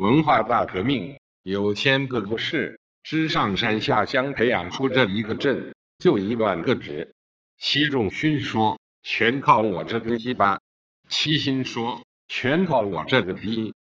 文化大革命有千个不是，之上山下乡培养出这一个镇，就一万个职。习仲勋说：“全靠我这个鸡巴。”齐心说：“全靠我这个逼。”